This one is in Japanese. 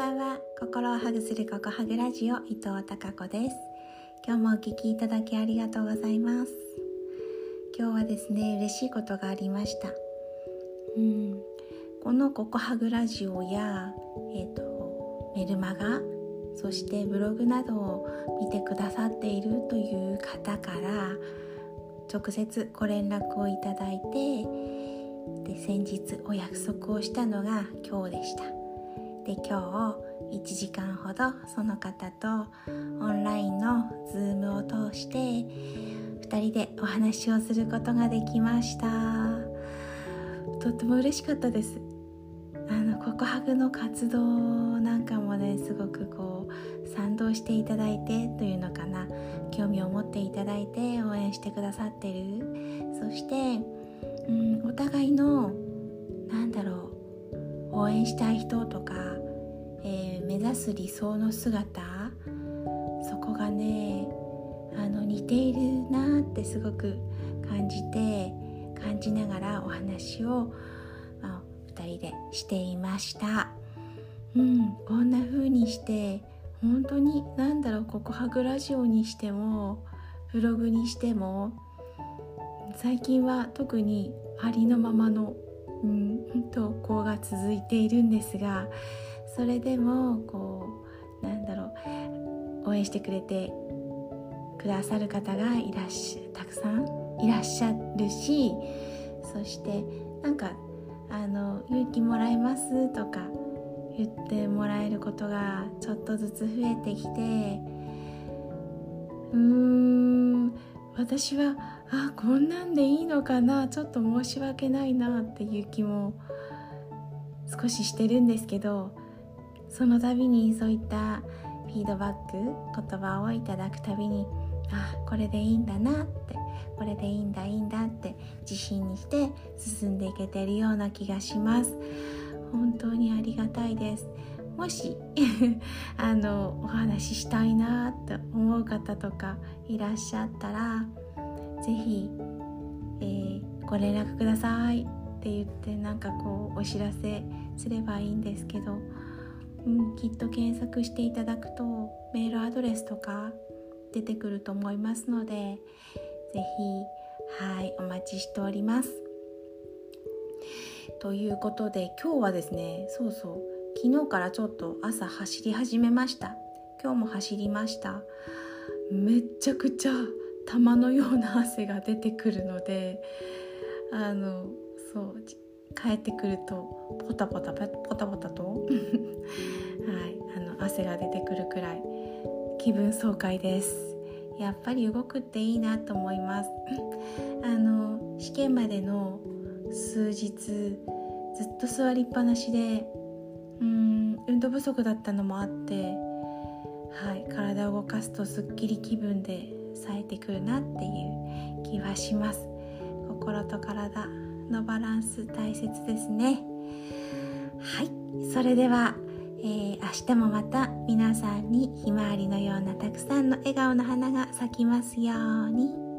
ばんは。心をハグするココハグラジオ伊藤孝子です。今日もお聞きいただきありがとうございます。今日はですね嬉しいことがありました。うん。このココハグラジオやえっ、ー、とメルマガそしてブログなどを見てくださっているという方から直接ご連絡をいただいてで先日お約束をしたのが今日でした。で今日1時間ほどその方とオンラインの Zoom を通して2人でお話をすることができました。とっても嬉しかったです。あの告白の活動なんかもねすごくこう賛同していただいてというのかな。興味を持っていただいて応援してくださってる。そしてうん、お互いのなんだろう応援したい人とか、目指す理想の姿？そこがねあの似ているなってすごく感じて感じながらお話を、まあ、2人でしていました。うん、こんな風にして本当に何だろうここハグラジオにしてもブログにしても最近は特にありのままの、うん、投稿が続いているんですがそれでもこうなんだろう応援してくれてくださる方がいらっしゃたくさんいらっしゃるしそしてなんかあの勇気もらえますとか言ってもらえることがちょっとずつ増えてきてうーん私はあこんなんでいいのかなちょっと申し訳ないなっていう気も少ししてるんですけどその度にそういったフィードバック言葉をいただくたびにあこれでいいんだなってこれでいいんだいいんだって自信にして進んでいけてるような気がします。本当にありがたいです。もし あのお話ししたいなって思う方とかいらっしゃったら是非、えー、ご連絡くださいって言ってなんかこうお知らせすればいいんですけど、うん、きっと検索していただくとメールアドレスとか出てくると思いますので是非はいお待ちしております。ということで今日はですねそうそう昨日からちょっと朝走り始めました今日も走りましためっちゃくちゃ玉のような汗が出てくるのであのそう帰ってくるとポタポタポタポタと汗が出てくるくらい気分爽快です。やっぱり動くっていいなと思います。あの試験までの数日ずっと座りっぱなしでうん運動不足だったのもあってはい体を動かすとすっきり気分で冴えてくるなっていう気はします。心と体のバランス大切ですね。はいそれでは、えー、明日もまた皆さんにひまわりのようなたくさんの笑顔の花が咲きますように。